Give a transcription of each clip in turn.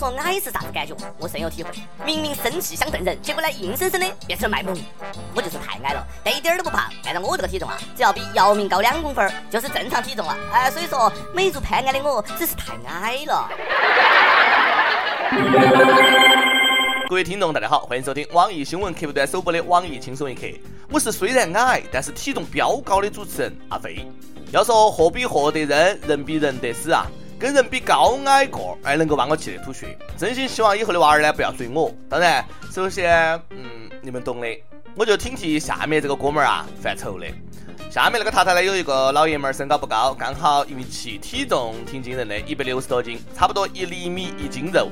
说矮是啥子感觉，我深有体会。明明生气想瞪人，结果呢硬生生的变成了卖萌。我就是太矮了，但一点都不胖。按照我这个体重啊，只要比姚明高两公分就是正常体重了。哎，所以说美如潘安的我只是太矮了。各位听众，大家好，欢迎收听网易新闻客户端首播的网易轻松一刻。我是虽然矮，但是体重飙高的主持人阿飞。要说货比货得人，人比人得死啊！跟人比高矮个，哎，能够把我气得吐血。真心希望以后的娃儿呢，不要随我。当然，首先，嗯，你们懂的，我就挺替下面这个哥们儿啊犯愁的。下面那个太太呢，有一个老爷们儿，身高不高，刚好一米七，体重挺惊人的，一百六十多斤，差不多一厘米一斤肉。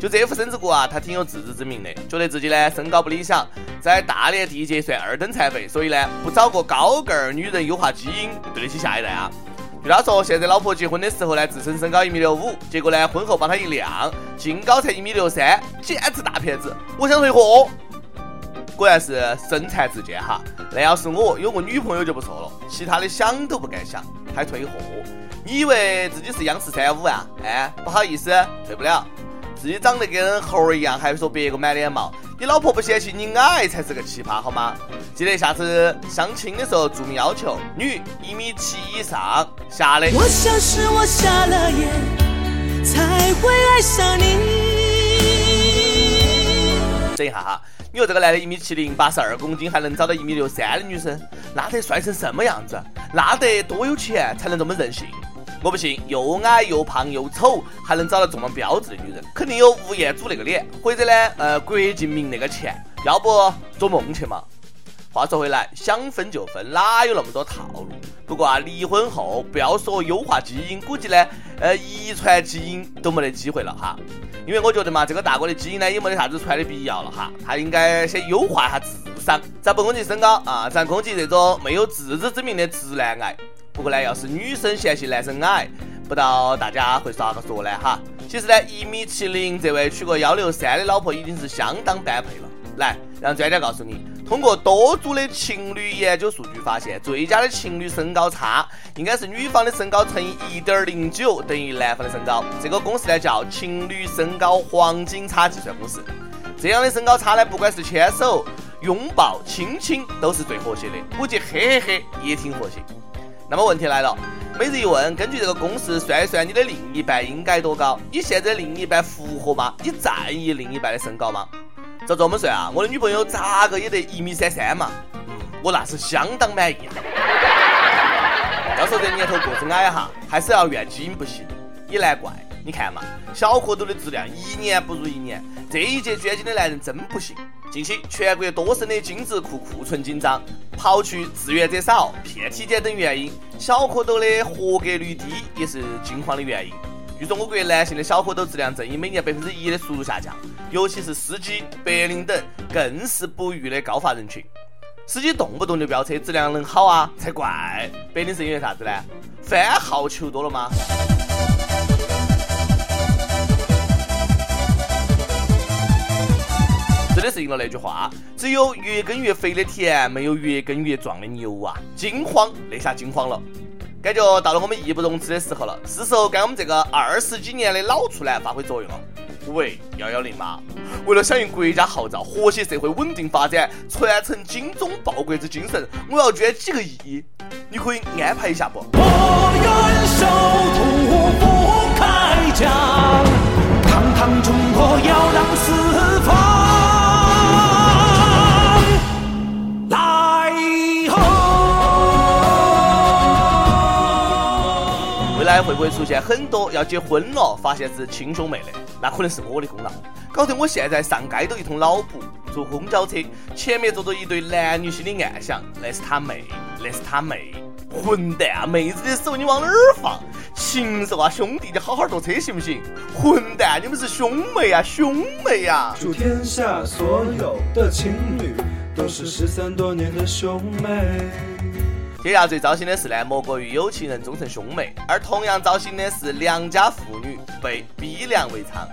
就这副身子骨啊，他挺有自知之明的，觉得自己呢身高不理想，在大连地界算二等残废，所以呢不找个高个儿女人优化基因，对得起下一代啊。据他说，现在老婆结婚的时候呢，自称身高一米六五，结果呢婚后帮他一量，净高才一米六三，简直大骗子！我想退货。果然是身残志坚哈，那要是我有个女朋友就不错了，其他的想都不敢想，还退货？你以为自己是央视三五啊？哎，不好意思，退不了。自己长得跟猴儿一样，还说别个满脸毛，你老婆不嫌弃你矮才是个奇葩好吗？记得下次相亲的时候注明要求，女一米七以上，瞎的。我想是我瞎了眼，才会爱上你。等一下哈，你说这个男的一米七零，八十二公斤，还能找到一米六三的女生，那得帅成什么样子？那得多有钱才能这么任性？我不信，又矮又胖又丑，还能找到这么标致的女人，肯定有吴彦祖那个脸，或者呢，呃，郭敬明那个钱，要不做梦去嘛。话说回来，想分就分，哪有那么多套路？不过啊，离婚后不要说优化基因，估计呢，呃，遗传基因都没得机会了哈。因为我觉得嘛，这个大哥的基因呢，也没得啥子传的必要了哈，他应该先优化一下智商，咱不攻击身高啊，咱攻击这种没有自知之明的直男癌。不过呢，要是女生嫌弃男生矮，不知道大家会咋个说呢？哈，其实呢，一米七零这位娶个幺六三的老婆已经是相当般配了。来，让专家告诉你，通过多组的情侣研究数据发现，最佳的情侣身高差应该是女方的身高乘以一点零九等于男方的身高。这个公式呢叫情侣身高黄金差计算公式。这样的身高差呢，不管是牵手、拥抱、亲亲，都是最和谐的。估计嘿嘿嘿也挺和谐。那么问题来了，每日一问，根据这个公式算一算，你的另一半应该多高？你现在另一半符合吗？你在意另一半的身高吗？照这么算啊，我的女朋友咋个也得一米三三嘛。嗯，我那是相当满意。要说这年头个子矮哈，还是要怨基因不行，也难怪。你看嘛，小蝌蚪的质量一年不如一年，这一届捐精的男人真不行。近期全国多省的精子库库存紧张，刨去志愿者少、骗体检等原因，小蝌蚪的合格率低也是惊慌的原因。据说我国男性的小蝌蚪质量正以每年百分之一的速度下降，尤其是司机、白领等更是不育的高发人群。司机动不动就飙车，质量能好啊？才怪！白领是因为啥子呢？番号求多了吗？真的是应了那句话，只有越耕越肥的田，没有越耕越壮的牛啊！惊慌，那下惊慌了，感觉到了我们义不容辞的时候了，是时候该我们这个二十几年的老处男发挥作用了。喂，幺幺零吗？为了响应国家号召，和谐社会稳定发展，传承精忠报国之精神，我要捐几个亿，你可以安排一下不？我愿守土不开疆，堂堂中国要让会不会出现很多要结婚了，发现是亲兄妹的？那可能是我的功劳，搞得我现在上街都一通脑补。坐公交车，前面坐着一对男女心里暗想：那是他妹，那是他妹。混蛋，啊妹子的手你往哪儿放？禽兽啊，兄弟，你好好坐车行不行？混蛋，你们是兄妹啊，兄妹啊！祝天下所有的情侣都是失散多年的兄妹。天下最糟心的事呢，莫过于有情人终成兄妹；而同样糟心的是良家妇女被逼良为娼。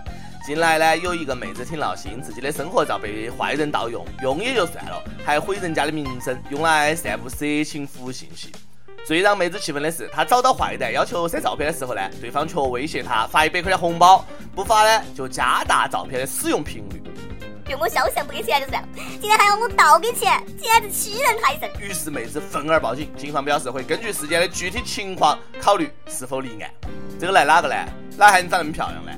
近来呢，有一个妹子挺闹心，自己的生活照被坏人盗用，用也就算了，还毁人家的名声，用来散布色情服务信息。最让妹子气愤的是，她找到坏蛋要求删照片的时候呢，对方却威胁她发一百块钱红包，不发呢就加大照片的使用频率。用我肖像不给钱就算，今天还要我倒给钱，简直欺人太甚。于是妹子愤而报警，警方表示会根据事件的具体情况考虑是否立案。这个来哪个呢？哪还能长那么漂亮呢？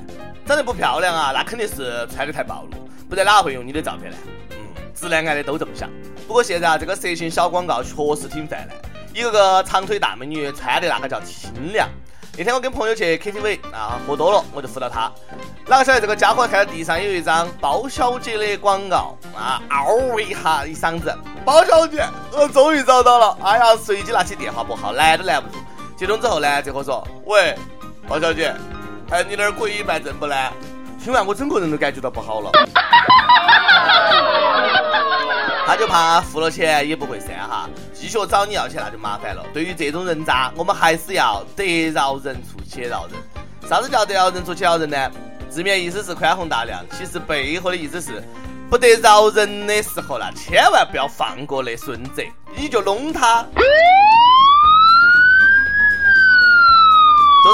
长得不漂亮啊，那肯定是穿的太暴露，不然哪会用你的照片呢？嗯，直男癌的都这么想。不过现在啊，这个色情小广告确实挺泛滥。一个个长腿大美女穿的那个叫清凉。那天我跟朋友去 KTV 啊，喝多了我就扶到他，哪个晓得这个家伙看到地上有一张包小姐的广告啊，嗷一下一嗓子，包小姐，我终于找到了。哎呀，随即拿起电话拨号，拦都拦不住。接通之后呢，这货说，喂，包小姐，哎，你那儿可以办证不呢？听完我整个人都感觉到不好了。他就怕付了钱也不会删哈，继续找你要钱那就麻烦了。对于这种人渣，我们还是要得饶人处且饶人。啥子叫得饶人处且饶人呢？字面意思是宽宏大量，其实背后的意思是不得饶人的时候，那千万不要放过那孙子，你就弄他。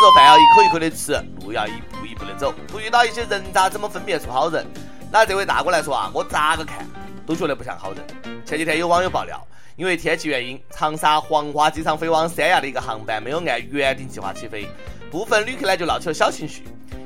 做饭要一口一口的吃，路要一步一步的走。不遇到一些人渣，怎么分辨出好人？那这位大哥来说啊，我咋个看？都觉得不像好人。前几天有网友爆料，因为天气原因，长沙黄花机场飞往三亚的一个航班没有按原定计划起飞，部分旅客呢就闹起了小情绪。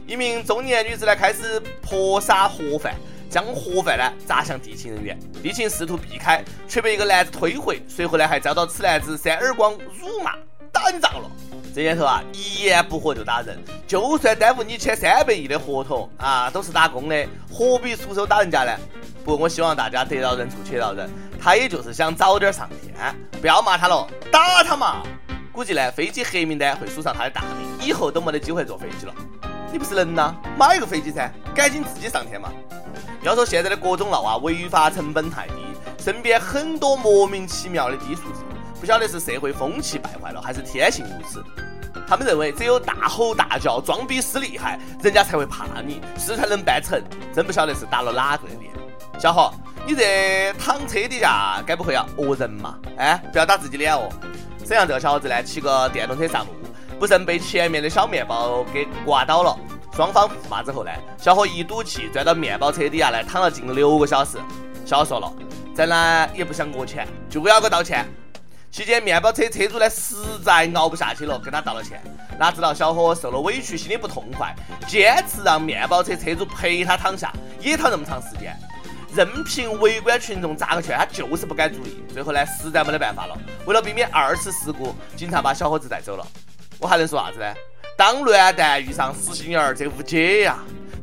一名中年女子呢开始泼洒盒饭，将盒饭呢砸向地勤人员，地勤试图避开，却被一个男子推回，随后呢还遭到此男子扇耳光辱骂，打你咋了？这年头啊，一言不合就打人，就算耽误你签三百亿的合同啊，都是打工的，何必出手打人家呢？不过，我希望大家得饶人处且饶人，他也就是想早点上天，不要骂他了，打他嘛！估计呢，飞机黑名单会署上他的大名，以后都没得机会坐飞机了。你不是人呐，买个飞机噻，赶紧自己上天嘛！要说现在的各种闹啊，违法成本太低，身边很多莫名其妙的低素质，不晓得是社会风气败坏了，还是天性如此。他们认为只有大吼大叫、装逼使厉害，人家才会怕你，事才能办成。真不晓得是打了哪个的脸。小伙，你这躺车底下该不会要讹人嘛？哎，不要打自己脸哦。沈阳这个小伙子呢，骑个电动车上路，不慎被前面的小面包给刮倒了。双方互骂之后呢，小伙一赌气钻到面包车底下来躺了近六个小时。小伙说了，咱呢也不想讹钱，就要个道歉。期间，面包车车主呢实在熬不下去了，跟他道了歉。哪知道小伙受了委屈，心里不痛快，坚持让面包车车主陪他躺下，也躺那么长时间。任凭围观群众咋个劝，他就是不改主意。最后呢，实在没得办法了，为了避免二次事故，警察把小伙子带走了。我还能说啥子呢？当乱弹遇上死心眼儿，这无解呀！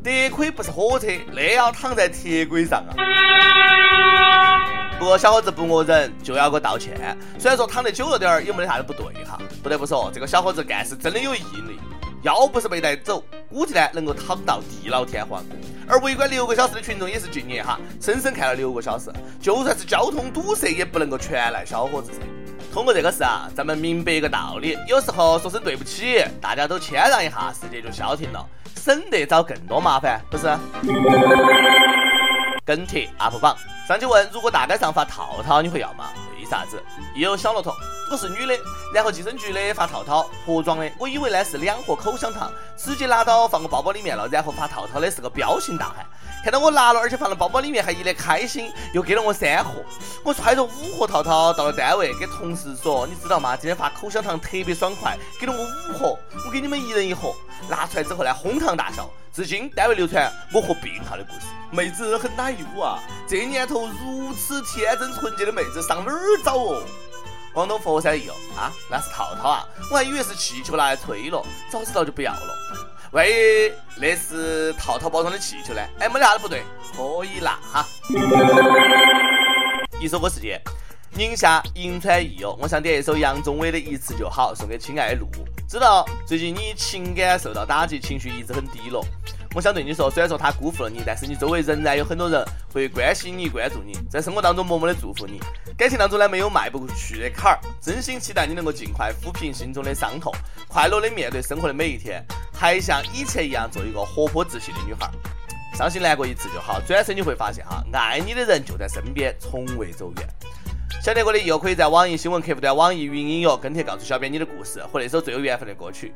得亏不是火车，那要躺在铁轨上啊！不过小伙子不讹人，就要个道歉。虽然说躺得久了点儿，也没得啥子不对哈。不得不说，这个小伙子干事真的有毅力。要不是被带走，估计呢能够躺到地老天荒。而围观六个小时的群众也是敬业哈，深深看了六个小时。就算是交通堵塞，也不能够全赖小伙子。通过这个事啊，咱们明白一个道理：有时候说声对不起，大家都谦让一下，世界就消停了，省得找更多麻烦，不是？跟帖 UP 榜，上去问：如果大街上发套套，你会要吗？为啥子？一有小骆驼，我是女的，然后计生局的发套套，盒装的，我以为呢是两盒口香糖，直接拿到放个包包里面了，然后发套套的是个彪形大汉，看到我拿了，而且放到包包里面，还一脸开心，又给了我三盒，我揣着五盒套套到了单位，给同事说，你知道吗？今天发口香糖特别爽快，给了我五盒，我给你们一人一盒，拿出来之后呢，哄堂大笑。至今单位流传我和病号的故事，妹子很奶油啊！这年头如此天真纯洁的妹子上哪儿找哦？广东佛山一哦啊，那是套套啊，我还以为是气球拿来吹了，早知道就不要了。万一那是套套包装的气球呢？哎，没得啥子不对，可以拿哈。一首歌时间，宁夏银川益友，我想点一首杨宗纬的《一次就好》，送给亲爱的路。知道最近你情感受到打击，情绪一直很低落。我想对你说，虽然说他辜负了你，但是你周围仍然有很多人会关心你、关注你，在生活当中默默的祝福你。感情当中呢，没有迈不过去的坎儿，真心期待你能够尽快抚平心中的伤痛，快乐的面对生活的每一天，还像以前一样做一个活泼自信的女孩。伤心难过一次就好，转身你会发现哈，爱你的人就在身边，从未走远。想听过的又可以在网易新闻客户端、网易云音乐跟帖告诉小编你的故事和那首最有缘分的歌曲。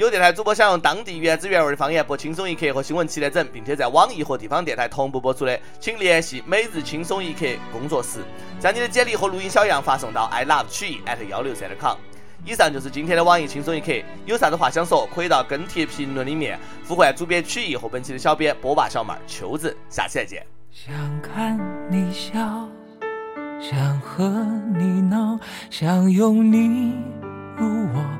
有电台主播想用当地原汁原味的方言播《轻松一刻》和新闻七点整，并且在网易和地方电台同步播出的，请联系每日轻松一刻工作室，将你的简历和录音小样发送到 i love 曲艺 at 幺六三点 com。以上就是今天的网易轻松一刻，有啥子话想说，可以到跟帖评论里面呼唤主编曲艺和本期的小编波霸小妹秋子，下期再见。想看你笑，想和你闹，想拥你入我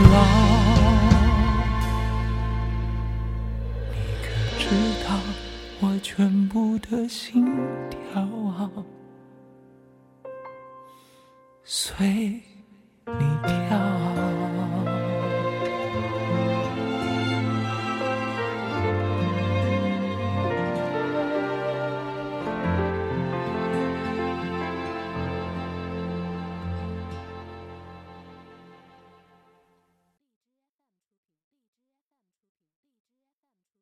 老全部的心跳随你跳。